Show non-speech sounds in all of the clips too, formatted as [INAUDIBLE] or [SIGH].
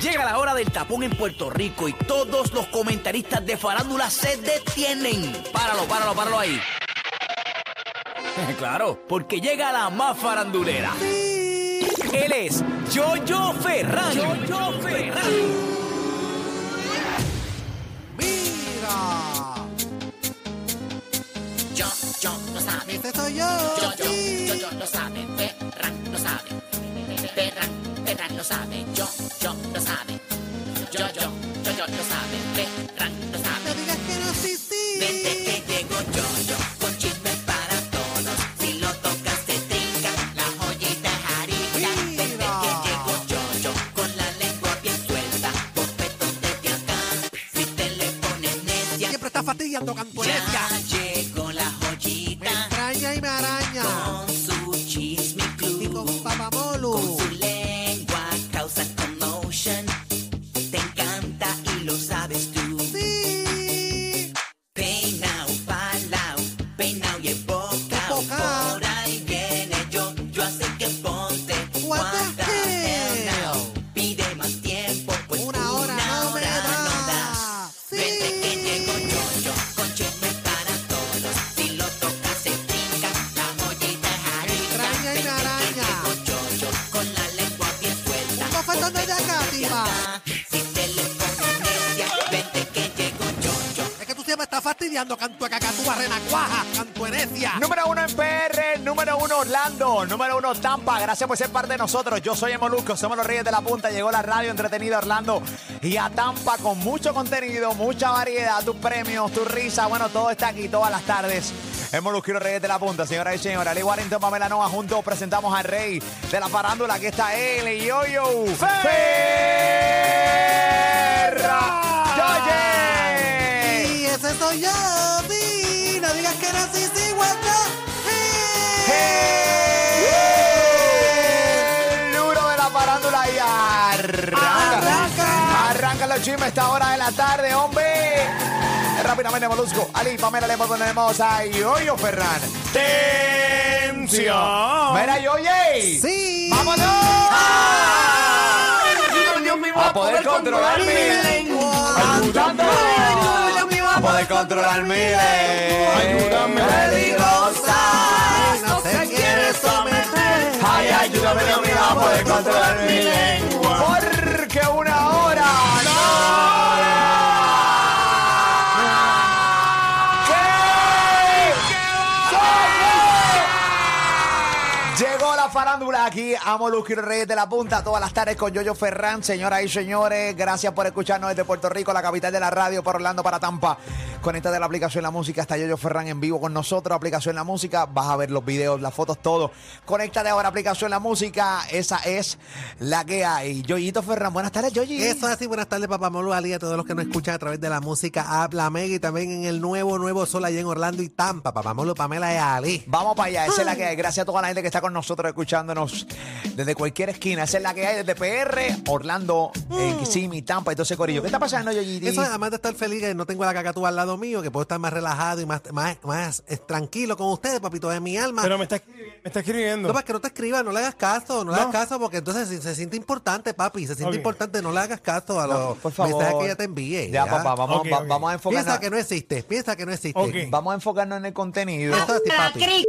Llega la hora del tapón en Puerto Rico y todos los comentaristas de farándula se detienen. Páralo, páralo, páralo ahí. [LAUGHS] claro, porque llega la más farandulera. Él es Jojo Ferran. Jojo Ferran. Mira, Yo, yo lo sabe. ese soy yo. Yo, yo, sí. yo, yo lo sabe. Ferran lo sabe. Sabe. Yo, yo lo sabe. Yo, yo, yo, yo lo sabe. Ferran estás fastidiando cantueca, cacatúa, renacuaja, cantuenecia. Número uno en PR, número uno Orlando, número uno Tampa. Gracias por ser parte de nosotros. Yo soy Molusco, somos los Reyes de la Punta. Llegó la radio entretenida Orlando y a Tampa con mucho contenido, mucha variedad, tus premios, tu risa. Bueno, todo está aquí todas las tardes. En Molusco y los Reyes de la Punta, señoras y señores. Ali Warrington, Pamela Noa, juntos presentamos al rey de la farándula. Aquí está él, y yo, yo, Ferra. Soy yo, sí. No digas que no, sí, sí, guacha. El duro de la farándula y arranca. Arranca. Arranca los chismes esta hora de la tarde, hombre. Rápidamente, Molusco. Ali, Pamela, le ponemos a Yoyo Ferran. ¡Tensión! Mira, Yoye. Sí. ¡Vámonos! A poder controlar mi lengua. Controlar mi lengua. Ayúdame. Peligrosa. No se quiere someter. Ay, ayúdame, Dios mío, a poder controlar mi lengua. Aquí a Molusco y los Reyes de la Punta todas las tardes con Yoyo Ferran. Señoras y señores, gracias por escucharnos desde Puerto Rico, la capital de la radio, por Orlando, para Tampa. Conecta de la aplicación La Música, está Yoyo Ferran en vivo con nosotros. Aplicación La Música, vas a ver los videos, las fotos, todo. Conéctate ahora, aplicación La Música, esa es la que hay. Yoyito Ferran, buenas tardes, Yoyi. Eso es así, buenas tardes, papá Molu, Ali, a todos los que nos escuchan a través de la música App, La Mega y también en el nuevo, nuevo Sol allá en Orlando y Tampa, papá Molu, Pamela y Ali. Vamos para allá, esa es la que hay. Gracias a toda la gente que está con nosotros escuchándonos desde cualquier esquina. Esa es la que hay desde PR, Orlando, eh, Kissimmee, Tampa y todo ese corillo. ¿Qué está pasando, Yoyiti? Eso es, además de estar feliz que no tengo la cacatúa al lado mío, que puedo estar más relajado y más, más, más eh, tranquilo con ustedes, papito de mi alma. Pero me está, escribi- me está escribiendo. No, para que no te escribas, no le hagas caso, no, le No. hagas caso, porque entonces se, se siente importante, papi, se siente Ok. importante, no le hagas caso a los por favor. mensajes que ella te envíe. Ya, papá, vamos, Ok, va- ok. vamos a enfocarnos. Piensa que no existe, piensa que no existe. Ok. Vamos a enfocarnos en el contenido. Eso es así, papi.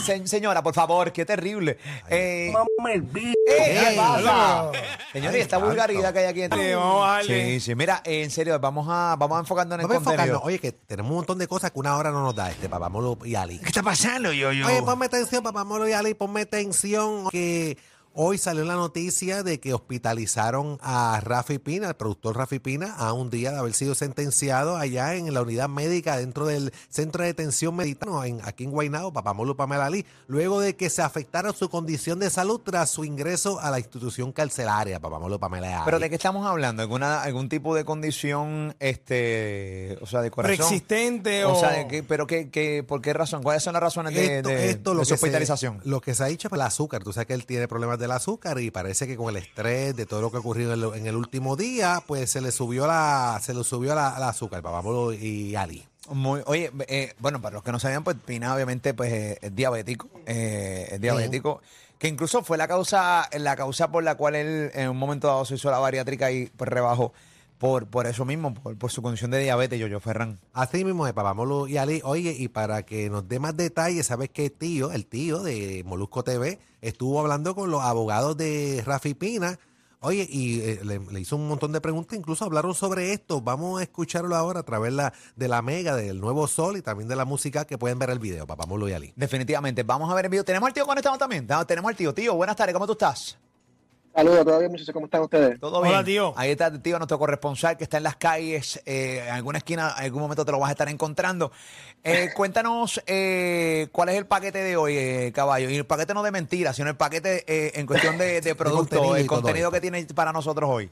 Se- señora, por favor, qué terrible. Eh, eh, ¿Qué pasa? Señores, esta vulgaridad que hay aquí. Sí, vamos a bajarle. Sí, sí. Mira, eh, en serio, vamos a, vamos a enfocarnos en el Vamos a contenido. Oye, que tenemos un montón de cosas que una hora no nos da este papá Molo y Ali. ¿Qué está pasando, yo, yo? Oye, ponme atención, papá Molo y Ali, ponme atención que hoy salió la noticia de que hospitalizaron a Rafi Pina, el productor Rafi Pina, a un día de haber sido sentenciado allá en la unidad médica dentro del centro de detención meditano en, aquí en Guaynabo, papá Molo Pamela Ali, luego de que se afectara su condición de salud tras su ingreso a la institución carcelaria, papá Molo Pamela Ali. ¿Pero de qué estamos hablando? ¿Alguna, ¿Algún tipo de condición, este, o sea, de corazón? Preexistente o... O sea, ¿de qué- ¿pero qué, qué, por qué razón? ¿Cuáles son las razones de, esto, de- esto de lo, su que se, hospitalización? lo que se ha dicho es el azúcar. Tú sabes que él tiene problemas del azúcar y parece que con el estrés de todo lo que ha ocurrido en, el último día, pues se le subió la, se le subió la, la azúcar, papá Molo y Ali. Muy, oye, eh, bueno, para los que no sabían, pues Pina obviamente pues eh, es diabético, eh, es diabético. Que incluso fue la causa, la causa por la cual él en un momento dado se hizo la bariátrica y pues rebajó por, por eso mismo, por, por su condición de diabetes, yo, yo, Ferran. Así mismo es, papá Molu y Ali. Oye, y para que nos dé más detalles, ¿sabes qué tío, el tío de Molusco TV, estuvo hablando con los abogados de Rafi Pina? Oye, y eh, le, le hizo un montón de preguntas, incluso hablaron sobre esto. Vamos a escucharlo ahora a través la, de la Mega, del Nuevo Sol y también de la música que pueden ver el video, papá Molu y Ali. Definitivamente. Vamos a ver el video. Tenemos al tío conectado también. No, Tenemos al tío. Tío, buenas tardes. ¿Cómo tú estás? Saludos, todo bien, muchachos, ¿cómo están ustedes? ¿Todo Hola, bien? tío. Ahí está el tío, nuestro corresponsal que está en las calles. eh, en alguna esquina, en algún momento te lo vas a estar encontrando. Eh, [LAUGHS] cuéntanos eh, cuál es el paquete de hoy, eh, caballo. Y el paquete no de mentiras, sino el paquete eh, en cuestión de, de [LAUGHS] producto, contenido y el contenido que tiene para nosotros hoy.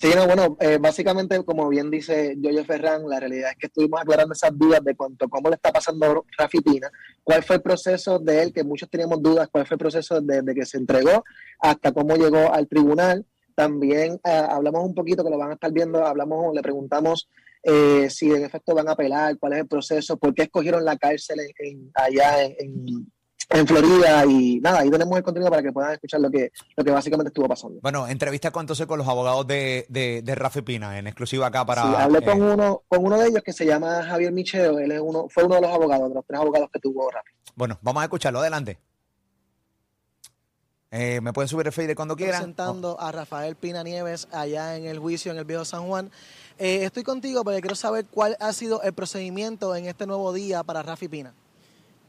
Sí, no, bueno, eh, básicamente, como bien dice Yoyo Ferran, la realidad es que estuvimos aclarando esas dudas de cuanto cómo le está pasando Rafi Pina, cuál fue el proceso de él, que muchos teníamos dudas, cuál fue el proceso desde que se entregó hasta cómo llegó al tribunal. También eh, hablamos un poquito, que lo van a estar viendo, hablamos, le preguntamos eh, si en efecto van a apelar, cuál es el proceso, por qué escogieron la cárcel en- en- allá en, en- Florida y nada, ahí tenemos el contenido para que puedan escuchar lo que, lo que básicamente estuvo pasando. Bueno, entrevista con, entonces con los abogados de, de, de Rafi Pina, en exclusiva acá para. Sí, hablé con eh, uno, con uno de ellos que se llama Javier Micheo, él es uno, fue uno de los abogados, de los tres abogados que tuvo Rafi. Bueno, vamos a escucharlo. Adelante. Eh, ¿Me pueden subir el fader cuando quieran? presentando a Rafael Pina Nieves allá en el juicio en el Viejo San Juan. Eh, estoy contigo porque quiero saber cuál ha sido el procedimiento en este nuevo día para Rafi Pina.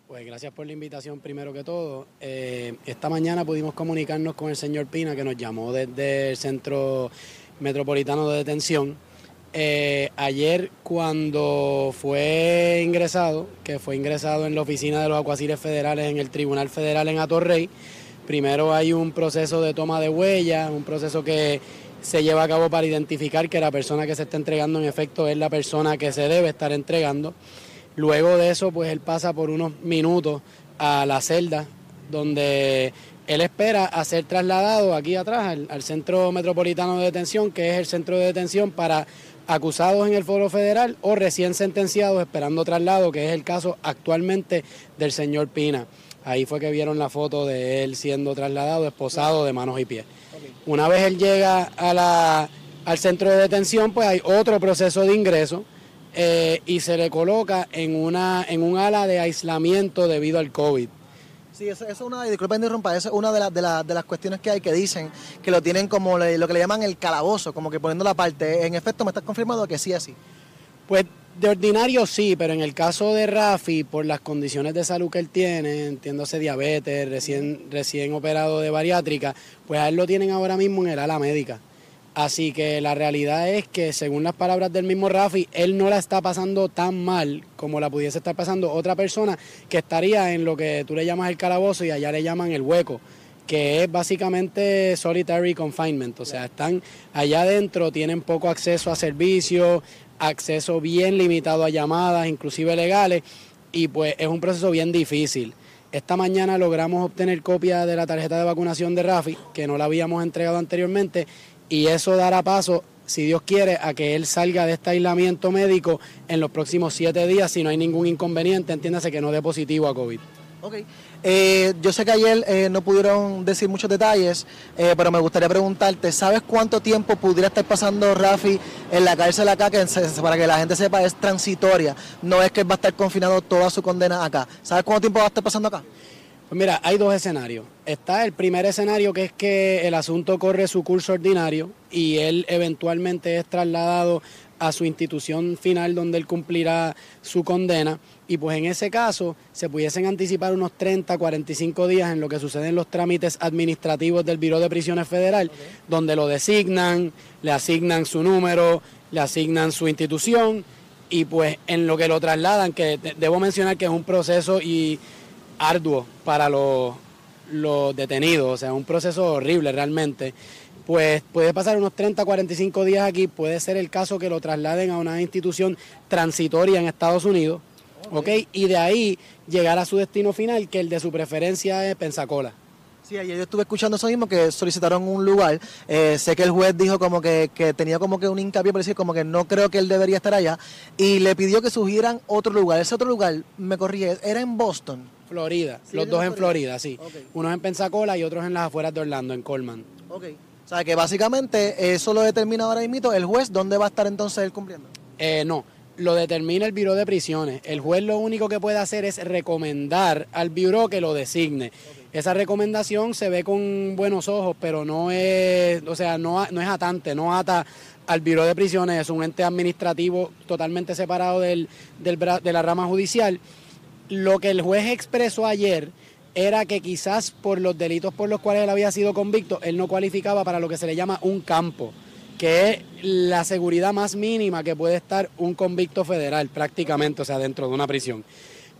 Pues gracias por la invitación primero que todo. Eh, esta mañana pudimos comunicarnos con el señor Pina que nos llamó desde el Centro Metropolitano de Detención. Eh, ayer cuando fue ingresado, que fue ingresado en la oficina de los acuasiles federales en el Tribunal Federal en Atorrey, primero hay un proceso de toma de huellas, un proceso que se lleva a cabo para identificar que la persona que se está entregando en efecto es la persona que se debe estar entregando. Luego de eso, pues él pasa por unos minutos a la celda donde él espera a ser trasladado aquí atrás al, Centro Metropolitano de Detención, que es el centro de detención para acusados en el Foro Federal o recién sentenciados esperando traslado, que es el caso actualmente del señor Pina. Ahí fue que vieron la foto de él siendo trasladado, esposado de manos y pies. Una vez él llega a la- al centro de detención, pues hay otro proceso de ingreso eh, y se le coloca en, una, en un ala de aislamiento debido al COVID. Sí, eso, eso es una, y disculpen interrumpir, eso es una de, las de, las- de las cuestiones que hay que dicen que lo tienen como le- lo que le llaman el calabozo, como que poniendo la parte. En efecto, me estás confirmando que sí, así. Pues de ordinario sí, pero en el caso de Rafi, por las condiciones de salud que él tiene, entiéndose diabetes, recién, recién operado de bariátrica, pues a él lo tienen ahora mismo en el ala médica. Así que la realidad es que, según las palabras del mismo Rafi, él no la está pasando tan mal como la pudiese estar pasando otra persona que estaría en lo que tú le llamas el calabozo y allá le llaman el hueco que es básicamente solitary confinement, o sea, están allá adentro, tienen poco acceso a servicios, acceso bien limitado a llamadas, inclusive legales, y pues es un proceso bien difícil. Esta mañana logramos obtener copia de la tarjeta de vacunación de Rafi, que no la habíamos entregado anteriormente, y eso dará paso, si Dios quiere, a que él salga de este aislamiento médico en los próximos siete días, si no hay ningún inconveniente, entiéndase que no dé positivo a COVID. Ok. Eh, yo sé que ayer eh, no pudieron decir muchos detalles, eh, pero me gustaría preguntarte, ¿sabes cuánto tiempo pudiera estar pasando Rafi en la cárcel acá? Que para que la gente sepa, es transitoria. No es que él va a estar confinado toda su condena acá. ¿Sabes cuánto tiempo va a estar pasando acá? Pues mira, hay dos escenarios. Está el primer escenario que es que el asunto corre su curso ordinario y él eventualmente es trasladado a su institución final donde él cumplirá su condena y pues en ese caso se pudiesen anticipar unos 30, 45 días en lo que suceden los trámites administrativos del Biro de Prisiones Federal, donde lo designan, le asignan su número, le asignan su institución y pues en lo que lo trasladan, que de- debo mencionar que es un proceso y arduo para los, los detenidos, o sea, un proceso horrible realmente. Pues puede pasar unos 30, 45 días aquí, puede ser el caso que lo trasladen a una institución transitoria en Estados Unidos, ¿ok? Y de ahí llegar a su destino final, que el de su preferencia es Pensacola. Sí, ayer yo estuve escuchando eso mismo, que solicitaron un lugar. Eh, sé que el juez dijo como que, que tenía como que un hincapié por decir como que no creo que él debería estar allá y le pidió que sugieran otro lugar. Ese otro lugar, me corrí, era en Boston. Florida, Sí, los dos en Florida, sí. Ok. Unos en Pensacola y otros en las afueras de Orlando, en Coleman. Ok. O sea, que básicamente eso lo determina ahora mismo el juez, ¿dónde va a estar entonces él cumpliendo? Eh, no, lo determina el Bureau de Prisiones. El juez lo único que puede hacer es recomendar al Bureau que lo designe. Esa recomendación se ve con buenos ojos, pero no es, o sea, no, no es atante, no ata al Bureau de Prisiones, es un ente administrativo totalmente separado del, del de la rama judicial. Lo que el juez expresó ayer era que quizás por los delitos por los cuales él había sido convicto, él no cualificaba para lo que se le llama un campo, que es la seguridad más mínima que puede estar un convicto federal prácticamente, o sea, dentro de una prisión.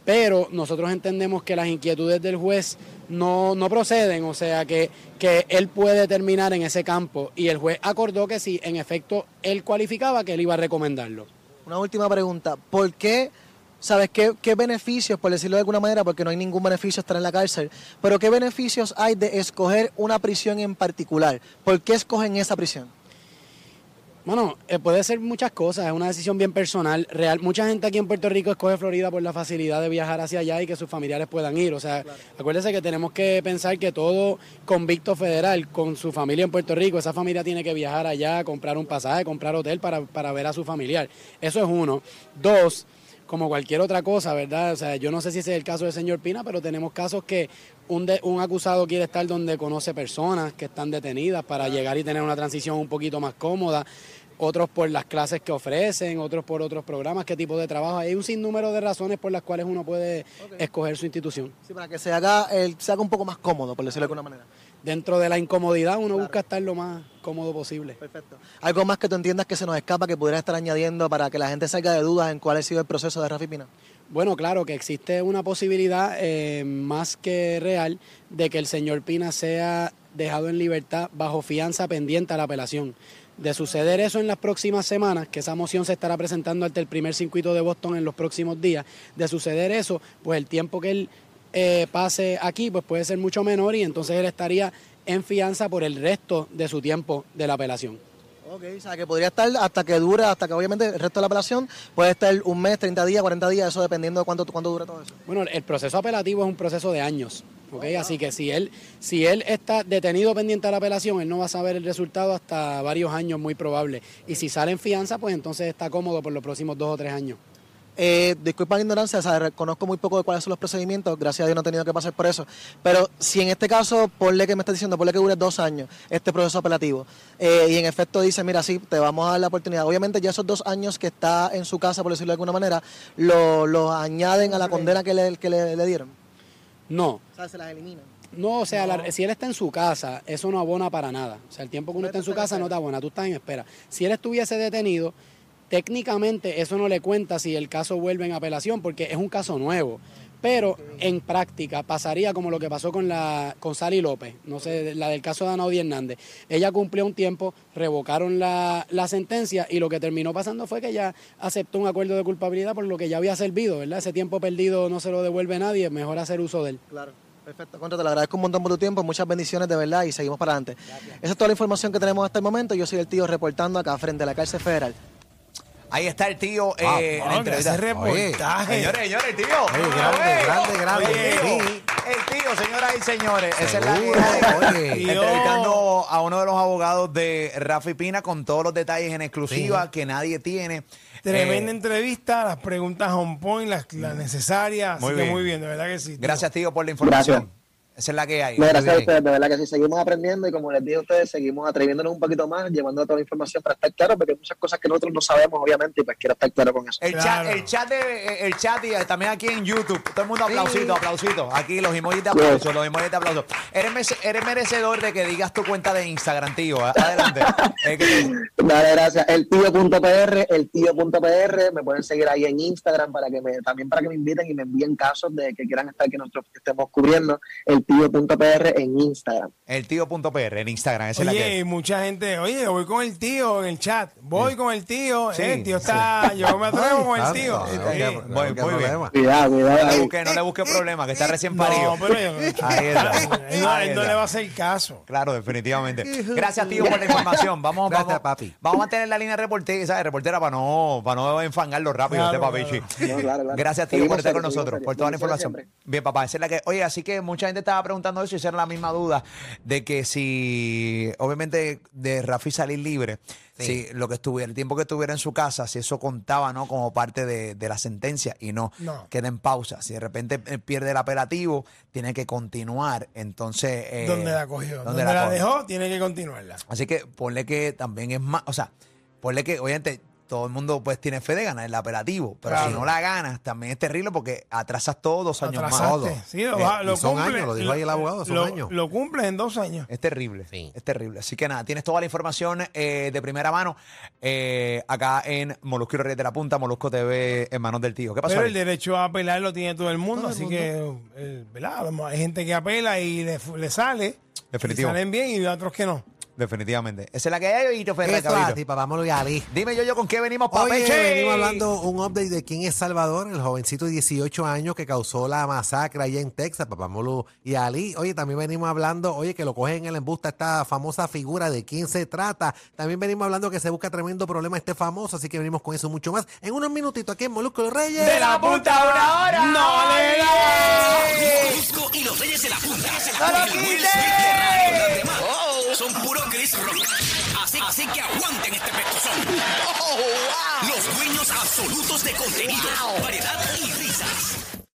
Pero nosotros entendemos que las inquietudes del juez no, no proceden, o sea, que, que él puede terminar en ese campo y el juez acordó que si en efecto él cualificaba, que él iba a recomendarlo. Una última pregunta. ¿Por qué, sabes, qué, qué beneficios, por decirlo de alguna manera, porque no hay ningún beneficio estar en la cárcel, pero qué beneficios hay de escoger una prisión en particular? ¿Por qué escogen esa prisión? Bueno, eh, puede ser muchas cosas, es una decisión bien personal. Real, mucha gente aquí en Puerto Rico escoge Florida por la facilidad de viajar hacia allá y que sus familiares puedan ir. O sea, acuérdese que tenemos que pensar que todo convicto federal con su familia en Puerto Rico, esa familia tiene que viajar allá, comprar un pasaje, comprar hotel para, para ver a su familiar. Eso es uno. Dos, como cualquier otra cosa, ¿verdad? O sea, yo no sé si ese es el caso del señor Pina, pero tenemos casos que un, de- un acusado quiere estar donde conoce personas que están detenidas para llegar y tener una transición un poquito más cómoda. Otros por las clases que ofrecen, otros por otros programas, qué tipo de trabajo. Hay un sinnúmero de razones por las cuales uno puede escoger su institución. Sí, para que se haga, el, se haga un poco más cómodo, por decirlo de alguna manera. Dentro de la incomodidad, uno busca estar lo más cómodo posible. Perfecto. Algo más que tú entiendas que se nos escapa, que pudiera estar añadiendo para que la gente salga de dudas en cuál ha sido el proceso de Rafi Pina. Bueno, claro que existe una posibilidad eh, más que real de que el señor Pina sea dejado en libertad bajo fianza pendiente a la apelación. De suceder eso en las próximas semanas, que esa moción se estará presentando ante el primer circuito de Boston en los próximos días, de suceder eso, pues el tiempo que él eh, pase aquí pues puede ser mucho menor y entonces él estaría en fianza por el resto de su tiempo de la apelación. Ok, o sea, que podría estar hasta que dure, hasta que obviamente el resto de la apelación puede estar un mes, 30 días, 40 días, eso dependiendo de cuánto, cuánto dure todo eso. Bueno, el proceso apelativo es un proceso de años, ¿ok? Así que si él, si él está detenido pendiente a la apelación, él no va a saber el resultado hasta varios años, muy probable. Y si sale en fianza, pues entonces está cómodo por los próximos dos o tres años. Eh, disculpa la ignorancia, o sea, conozco muy poco de cuáles son los procedimientos, gracias a Dios no he tenido que pasar por eso. Pero si en este caso, ponle que me estás diciendo, ponle que dure dos años este proceso apelativo, eh, y en efecto dice, mira, sí, te vamos a dar la oportunidad. Obviamente ya esos dos años que está en su casa, por decirlo de alguna manera, lo, lo añaden a la condena que le, que le, le dieron. No, O sea, se las eliminan. no, o sea, la- si él está en su casa, eso no abona para nada. O sea, el tiempo que uno está en su casa no te abona, tú estás en espera. Si él estuviese detenido, técnicamente eso no le cuenta si el caso vuelve en apelación, porque es un caso nuevo. Pero en práctica pasaría como lo que pasó con la con Sally López, no sé, la del caso de Anaudi Hernández. Ella cumplió un tiempo, revocaron la, la sentencia y lo que terminó pasando fue que ella aceptó un acuerdo de culpabilidad por lo que ya había servido, ¿verdad? Ese tiempo perdido no se lo devuelve nadie, mejor hacer uso de él. Claro. Perfecto, Contra, te lo agradezco un montón por tu tiempo, muchas bendiciones de verdad y seguimos para adelante. Esa es toda la información que tenemos hasta el momento. Yo soy el tío reportando acá frente a la cárcel federal. Ahí está el tío eh, Ah, en la entrevista. ese reportaje. Señores, señores, el tío. Oye, grande, grande, grande, oye, tío, sí. el tío, señoras y señores. Esa es la Seguro, hay. oye. Entrevistando a uno de los abogados de Rafi Pina con todos los detalles en exclusiva que nadie tiene. Tremenda Eh, entrevista, las preguntas on point, las, las necesarias. Así Muy que bien. muy bien, de verdad que sí. tío. gracias, tío, por la información. Gracias. Esa es la que hay. No, gracias a ustedes, de verdad que sí, seguimos aprendiendo y como les dije a ustedes, seguimos atreviéndonos un poquito más, llevando toda la información para estar claro, porque hay muchas cosas que nosotros no sabemos, obviamente, y pues quiero estar claro con eso. El Claro. chat, el chat de, el chat y también aquí en YouTube. Todo el mundo aplausito, aplausito. Aquí los emojis de aplauso, los emojis de aplauso. Eres, merece- eres merecedor de que digas tu cuenta de Instagram, tío. Adelante. [LAUGHS] Dale, gracias. El tío.pr, el tío.pr, me pueden seguir ahí en Instagram para que me, también para que me inviten y me envíen casos de que quieran estar que nosotros estemos cubriendo. El eltío.pr en Instagram. El tío.pr en Instagram, esa es la que Oye, mucha gente, oye, voy con el tío en el chat. Voy con el tío. Sí, eh, el tío está. Yo me atrevo con el tío. bien. Cuidado, cuidado. No le busque, no le busque problema, que está recién parido. No, pero yo- [LAUGHS] Ahí está. no, Ahí no está. le va a hacer caso. Claro, definitivamente. Gracias, tío, por la información. Vamos, Gracias, vamos, papi. vamos a mantener la línea reportera, ¿sabes? reportera para no, para no enfangarlo rápido, Claro, este papichi. No, claro, claro. Gracias, tío, Seguimos por estar con nosotros, por toda la información. Bien, papá, esa es la que. Oye, así que mucha gente estaba preguntando eso y esa era la misma duda de que si, obviamente, de Rafi salir libre, si lo que estuviera, el tiempo que estuviera en su casa, si eso contaba, ¿no? Como parte de, de la sentencia y no, No. queda en pausa. Si de repente eh, pierde el apelativo, tiene que continuar. Entonces. eh, donde la cogió. ¿dónde la, cogió? dejó, tiene que continuarla. Así que ponle que también es más, o sea, ponle que, obviamente, todo el mundo pues tiene fe de ganar el apelativo, pero Claro. si no la ganas, también es terrible porque atrasas todos dos años más. Sí, lo, Eh, lo son cumple- años, lo dijo ahí el abogado, son lo- años. Lo cumples en dos años. Es terrible, Sí. es terrible. Así que nada, tienes toda la información eh, de primera mano eh, acá en Molusco y Reyes de la Punta, Molusco TV en manos del tío. ¿Qué pasó? Pero ahí? el derecho a apelar lo tiene todo el mundo, Todo el así mundo. que, eh, ¿verdad? Hay gente que apela y le, le sale. Definitivo. Y salen bien y otros que no. Definitivamente. Esa es la que hay y te Ferrer, Eso papá, vámonos y Ali. Dime yo, yo, ¿con qué venimos, Oye, papeche? venimos hablando un update de quién es Salvador, el jovencito de 18 años que causó la masacre allá en Texas, Papá Molu y Ali. Oye, también venimos hablando, oye, que lo cogen en el embuste esta famosa figura de quién se trata. También venimos hablando que se busca tremendo problema este famoso, así que venimos con eso mucho más en unos minutitos aquí en Molusco y los Reyes. ¡De la punta a una hora! ¡No le da! Molusco y los Reyes de la Punta. ¡No lo Son puro Chris Rock. Así, así que aguanten este pestozón. [LAUGHS] Los dueños absolutos de contenido, variedad y risas.